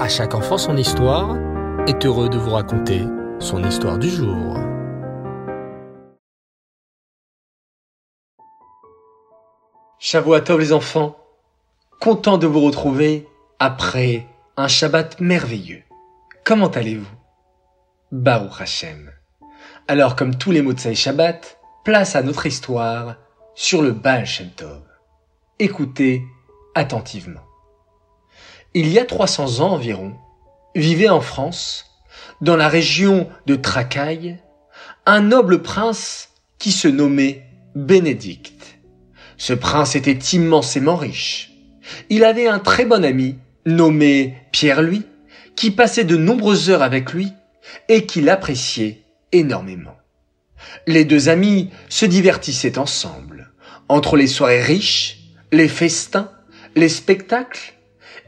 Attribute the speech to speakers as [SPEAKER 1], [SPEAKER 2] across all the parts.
[SPEAKER 1] À chaque enfant son histoire est heureux de vous raconter son histoire du jour.
[SPEAKER 2] Tov les enfants, content de vous retrouver après un Shabbat merveilleux. Comment allez-vous? Baruch Hashem. Alors comme tous les mots de Shabbat, place à notre histoire sur le Baal Shem Tov. Écoutez attentivement. Il y a 300 ans environ, vivait en France, dans la région de Tracaille, un noble prince qui se nommait Bénédicte. Ce prince était immensément riche. Il avait un très bon ami nommé Pierre-Louis, qui passait de nombreuses heures avec lui et qui l'appréciait énormément. Les deux amis se divertissaient ensemble. Entre les soirées riches, les festins, les spectacles,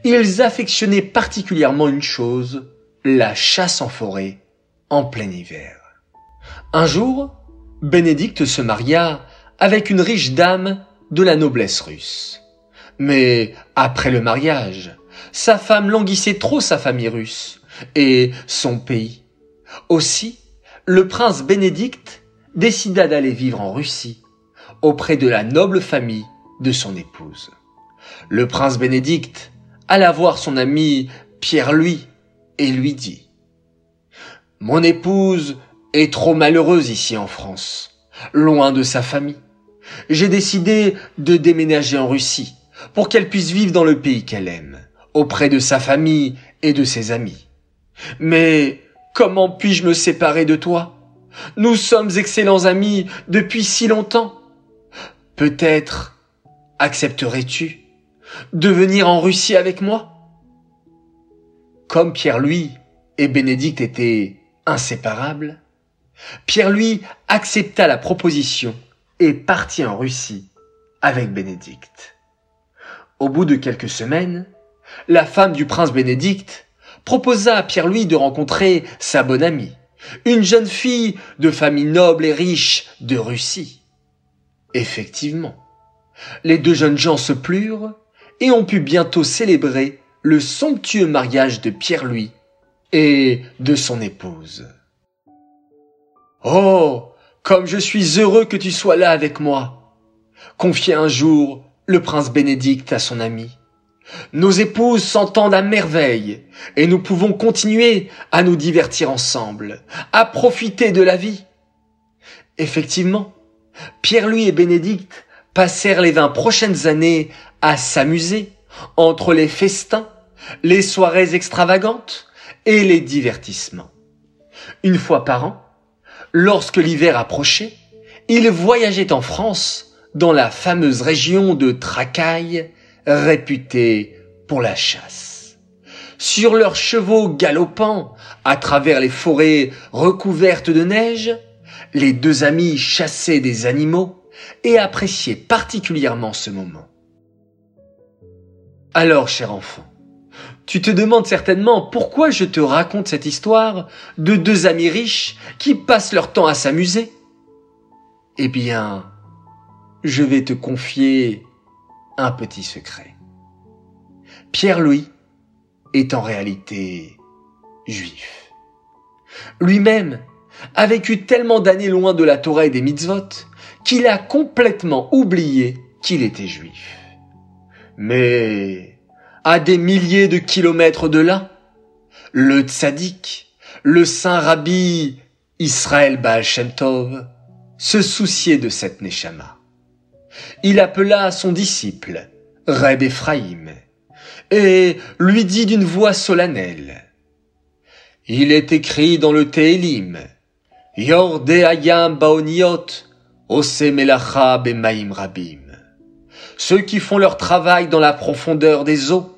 [SPEAKER 2] ils affectionnaient particulièrement une chose, la chasse en forêt, en plein hiver. Un jour, Bénédicte se maria avec une riche dame de la noblesse russe. Mais après le mariage, sa femme languissait trop sa famille russe et son pays. Aussi, le prince Bénédicte décida d'aller vivre en Russie, auprès de la noble famille de son épouse. Le prince Bénédicte alla voir son ami Pierre-Louis et lui dit Mon épouse est trop malheureuse ici en France, loin de sa famille. J'ai décidé de déménager en Russie pour qu'elle puisse vivre dans le pays qu'elle aime, auprès de sa famille et de ses amis. Mais comment puis-je me séparer de toi? Nous sommes excellents amis depuis si longtemps. Peut-être accepterais-tu de venir en Russie avec moi Comme Pierre-Louis et Bénédicte étaient inséparables, Pierre-Louis accepta la proposition et partit en Russie avec Bénédicte. Au bout de quelques semaines, la femme du prince Bénédicte proposa à Pierre-Louis de rencontrer sa bonne amie, une jeune fille de famille noble et riche de Russie. Effectivement, les deux jeunes gens se plurent et on put bientôt célébrer le somptueux mariage de Pierre-Louis et de son épouse. Oh, comme je suis heureux que tu sois là avec moi, confiait un jour le prince Bénédicte à son ami. Nos épouses s'entendent à merveille et nous pouvons continuer à nous divertir ensemble, à profiter de la vie. Effectivement, Pierre-Louis et Bénédicte passèrent les vingt prochaines années à s'amuser entre les festins, les soirées extravagantes et les divertissements. Une fois par an, lorsque l'hiver approchait, ils voyageaient en France dans la fameuse région de Tracaille, réputée pour la chasse. Sur leurs chevaux galopants à travers les forêts recouvertes de neige, les deux amis chassaient des animaux et apprécier particulièrement ce moment. Alors, cher enfant, tu te demandes certainement pourquoi je te raconte cette histoire de deux amis riches qui passent leur temps à s'amuser. Eh bien, je vais te confier un petit secret. Pierre-Louis est en réalité juif. Lui-même a vécu tellement d'années loin de la Torah et des mitzvot qu'il a complètement oublié qu'il était juif. Mais, à des milliers de kilomètres de là, le tzaddik, le saint rabbi Israël Baal Shem Tov, se souciait de cette Neshama. Il appela son disciple, Reb Ephraim, et lui dit d'une voix solennelle, Il est écrit dans le Télim, Yorde Ayam Baoniot, Rabim. Ceux qui font leur travail dans la profondeur des eaux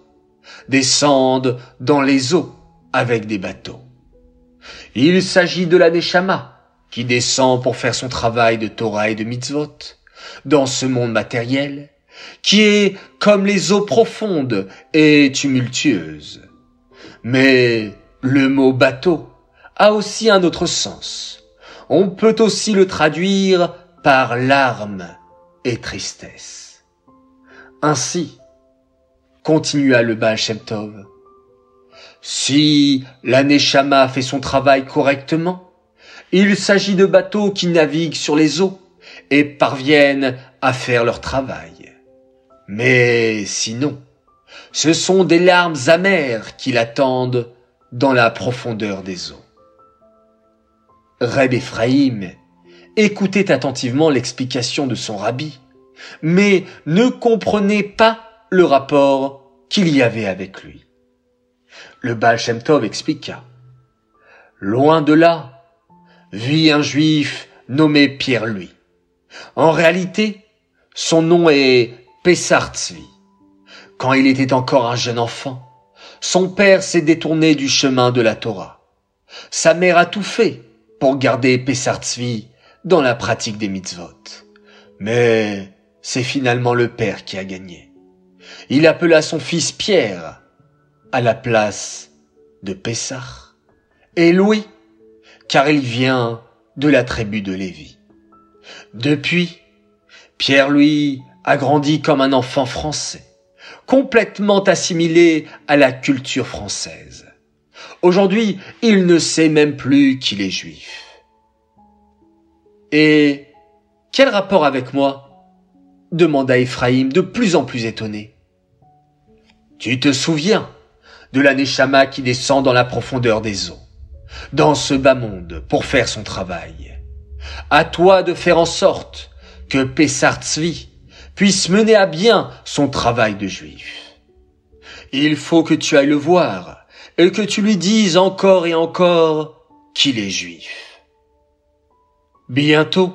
[SPEAKER 2] descendent dans les eaux avec des bateaux. Il s'agit de la Neshama qui descend pour faire son travail de Torah et de mitzvot dans ce monde matériel qui est comme les eaux profondes et tumultueuses. Mais le mot bateau a aussi un autre sens. On peut aussi le traduire par larmes et tristesse. Ainsi, continua le Baal Shem Tov, Si l'Aneshama fait son travail correctement, il s'agit de bateaux qui naviguent sur les eaux et parviennent à faire leur travail. Mais sinon, ce sont des larmes amères qui l'attendent dans la profondeur des eaux. Reb Ephraim écoutait attentivement l'explication de son rabbi, mais ne comprenait pas le rapport qu'il y avait avec lui. Le Baal Shem Tov expliqua. Loin de là, vit un juif nommé Pierre-Louis. En réalité, son nom est Pessar Quand il était encore un jeune enfant, son père s'est détourné du chemin de la Torah. Sa mère a tout fait pour garder Pessar dans la pratique des mitzvot. Mais c'est finalement le père qui a gagné. Il appela son fils Pierre à la place de Pessar et Louis, car il vient de la tribu de Lévi. Depuis, Pierre-Louis a grandi comme un enfant français, complètement assimilé à la culture française. Aujourd'hui, il ne sait même plus qu'il est juif. Et quel rapport avec moi demanda Ephraïm de plus en plus étonné. Tu te souviens de l'Aneshama qui descend dans la profondeur des eaux, dans ce bas monde pour faire son travail? À toi de faire en sorte que Pessar puisse mener à bien son travail de juif. Il faut que tu ailles le voir et que tu lui dises encore et encore qu'il est juif. Bientôt,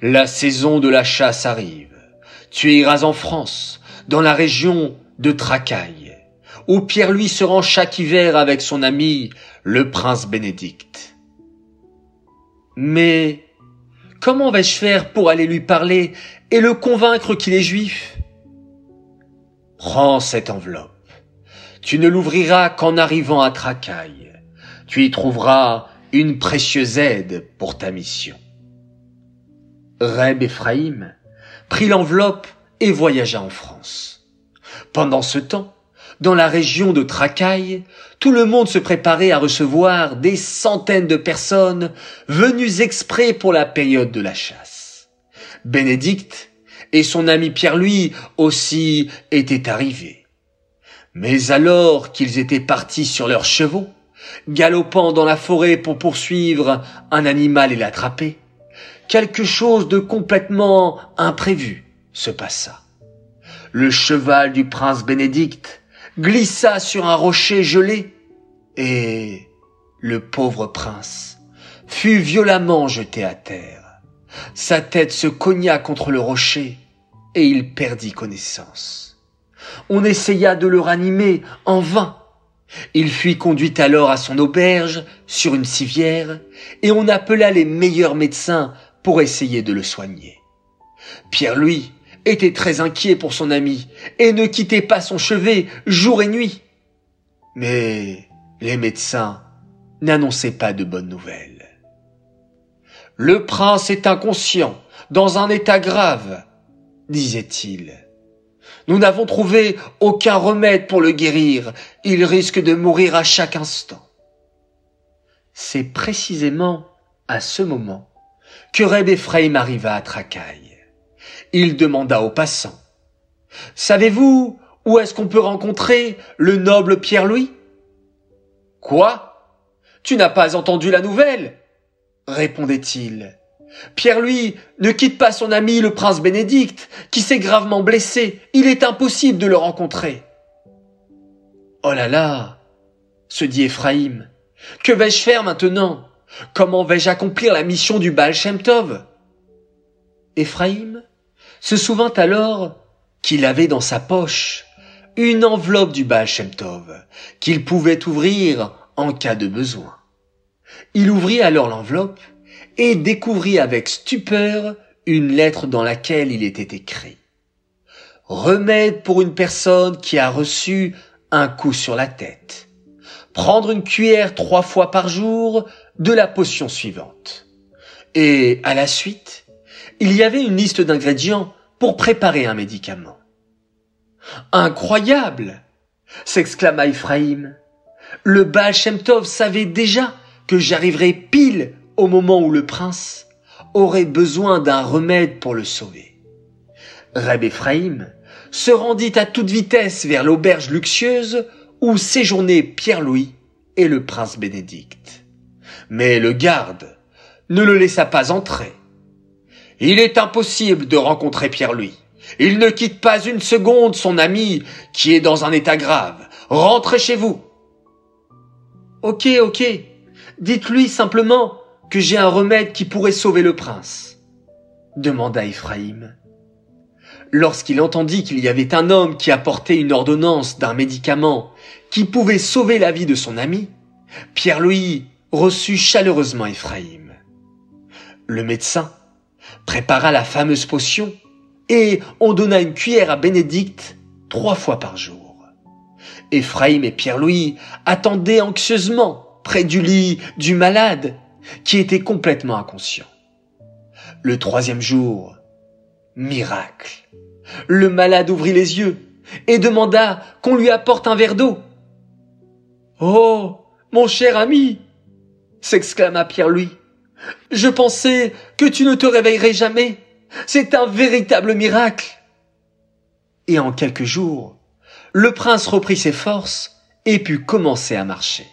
[SPEAKER 2] la saison de la chasse arrive. Tu iras en France, dans la région de Tracaille, où Pierre-Louis se rend chaque hiver avec son ami, le prince Bénédicte. Mais comment vais-je faire pour aller lui parler et le convaincre qu'il est juif? Prends cette enveloppe. Tu ne l'ouvriras qu'en arrivant à Tracaille. Tu y trouveras une précieuse aide pour ta mission. Reb Ephraim prit l'enveloppe et voyagea en France. Pendant ce temps, dans la région de Tracaille, tout le monde se préparait à recevoir des centaines de personnes venues exprès pour la période de la chasse. Bénédicte et son ami Pierre-Louis aussi étaient arrivés. Mais alors qu'ils étaient partis sur leurs chevaux, galopant dans la forêt pour poursuivre un animal et l'attraper, quelque chose de complètement imprévu se passa. Le cheval du prince Bénédicte glissa sur un rocher gelé et le pauvre prince fut violemment jeté à terre. Sa tête se cogna contre le rocher et il perdit connaissance. On essaya de le ranimer en vain. Il fut conduit alors à son auberge sur une civière et on appela les meilleurs médecins pour essayer de le soigner. Pierre Louis était très inquiet pour son ami et ne quittait pas son chevet jour et nuit. Mais les médecins n'annonçaient pas de bonnes nouvelles. Le prince est inconscient, dans un état grave, disait-il. Nous n'avons trouvé aucun remède pour le guérir. Il risque de mourir à chaque instant. C'est précisément à ce moment que Reb Ephraim arriva à Tracaille. Il demanda aux passants. Savez-vous où est-ce qu'on peut rencontrer le noble Pierre-Louis? Quoi? Tu n'as pas entendu la nouvelle? répondait-il. Pierre-Louis ne quitte pas son ami le prince Bénédicte, qui s'est gravement blessé. Il est impossible de le rencontrer. Oh là là, se dit Ephraim. Que vais-je faire maintenant? Comment vais-je accomplir la mission du Baal Shem Tov? Éphraïm se souvint alors qu'il avait dans sa poche une enveloppe du Baal Shem Tov qu'il pouvait ouvrir en cas de besoin. Il ouvrit alors l'enveloppe et découvrit avec stupeur une lettre dans laquelle il était écrit Remède pour une personne qui a reçu un coup sur la tête. Prendre une cuillère trois fois par jour de la potion suivante. Et à la suite, il y avait une liste d'ingrédients pour préparer un médicament. Incroyable s'exclama Ephraim. le Baal Shem savait déjà que j'arriverais pile au moment où le prince aurait besoin d'un remède pour le sauver. Reb Ephraim se rendit à toute vitesse vers l'auberge luxueuse où séjournaient Pierre-Louis et le prince Bénédicte. Mais le garde ne le laissa pas entrer. Il est impossible de rencontrer Pierre-Louis. Il ne quitte pas une seconde son ami qui est dans un état grave. Rentrez chez vous. Ok, ok. Dites-lui simplement que j'ai un remède qui pourrait sauver le prince. demanda Ephraim. Lorsqu'il entendit qu'il y avait un homme qui apportait une ordonnance d'un médicament qui pouvait sauver la vie de son ami, Pierre-Louis reçut chaleureusement Ephraim. Le médecin prépara la fameuse potion et on donna une cuillère à Bénédicte trois fois par jour. Ephraim et Pierre-Louis attendaient anxieusement près du lit du malade qui était complètement inconscient. Le troisième jour, miracle. Le malade ouvrit les yeux et demanda qu'on lui apporte un verre d'eau. Oh, mon cher ami, s'exclama Pierre-Louis. Je pensais que tu ne te réveillerais jamais. C'est un véritable miracle. Et en quelques jours, le prince reprit ses forces et put commencer à marcher.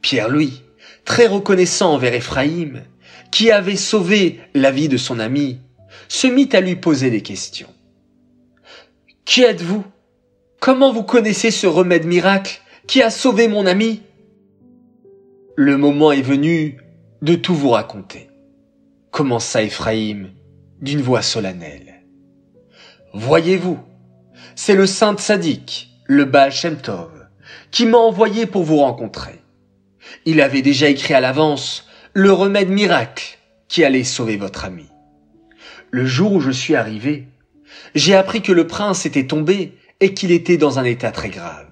[SPEAKER 2] Pierre-Louis, très reconnaissant envers Ephraim, qui avait sauvé la vie de son ami, se mit à lui poser des questions. Qui êtes-vous? Comment vous connaissez ce remède miracle qui a sauvé mon ami? Le moment est venu de tout vous raconter, commença Ephraim d'une voix solennelle. Voyez-vous, c'est le saint sadique, le Baal Shem Tov, qui m'a envoyé pour vous rencontrer. Il avait déjà écrit à l'avance le remède miracle qui allait sauver votre ami. Le jour où je suis arrivé, j'ai appris que le prince était tombé et qu'il était dans un état très grave.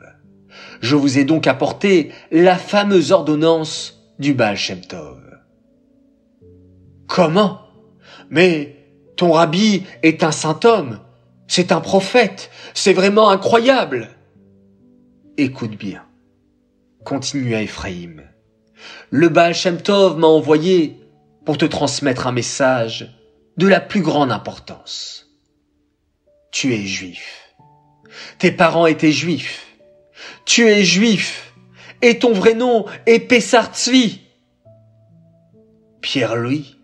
[SPEAKER 2] Je vous ai donc apporté la fameuse ordonnance du Baal Shem Tov. Comment? Mais ton rabbi est un saint homme, c'est un prophète, c'est vraiment incroyable. Écoute bien, continua Ephraim. Le Baal Shem Tov m'a envoyé pour te transmettre un message de la plus grande importance. Tu es juif. Tes parents étaient juifs. Tu es juif. Et ton vrai nom est Pessar Tzvi. Pierre-Louis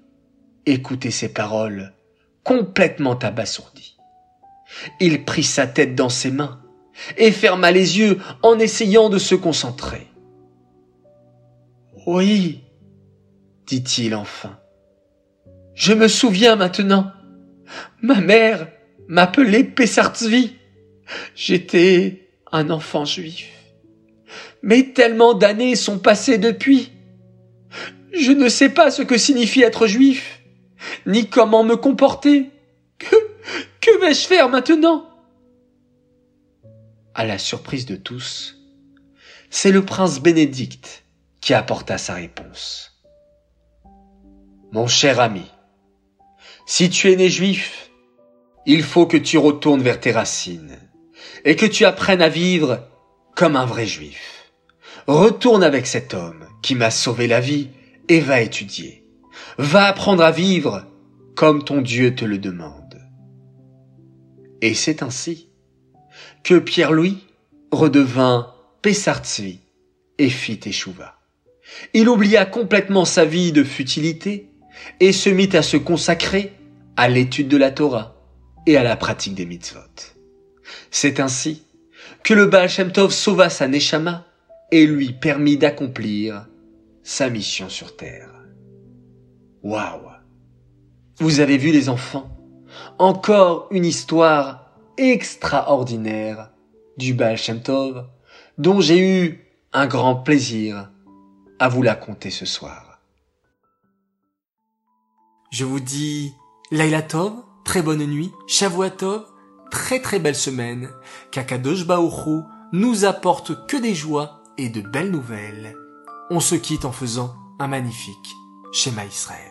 [SPEAKER 2] écoutait ces paroles complètement abasourdi. Il prit sa tête dans ses mains et ferma les yeux en essayant de se concentrer. Oui, dit-il enfin. Je me souviens maintenant. Ma mère m'appelait Pessartzvi. J'étais un enfant juif. Mais tellement d'années sont passées depuis. Je ne sais pas ce que signifie être juif, ni comment me comporter. Que, que vais-je faire maintenant? À la surprise de tous, c'est le prince Bénédicte qui apporta sa réponse. Mon cher ami, si tu es né juif, il faut que tu retournes vers tes racines et que tu apprennes à vivre comme un vrai juif. Retourne avec cet homme qui m'a sauvé la vie et va étudier. Va apprendre à vivre comme ton Dieu te le demande. Et c'est ainsi que Pierre-Louis redevint Pessartzvi et fit échouva. Il oublia complètement sa vie de futilité et se mit à se consacrer à l'étude de la Torah et à la pratique des mitzvot. C'est ainsi que le Baal Shem Tov sauva sa Neshama et lui permit d'accomplir sa mission sur terre. Waouh! Vous avez vu les enfants? Encore une histoire extraordinaire du Baal Shem Tov dont j'ai eu un grand plaisir à vous la conter ce soir.
[SPEAKER 3] Je vous dis Laila Tov, très bonne nuit, Shavuatov, très très belle semaine, qu'Akadosh Baoru nous apporte que des joies et de belles nouvelles. On se quitte en faisant un magnifique schéma Israël.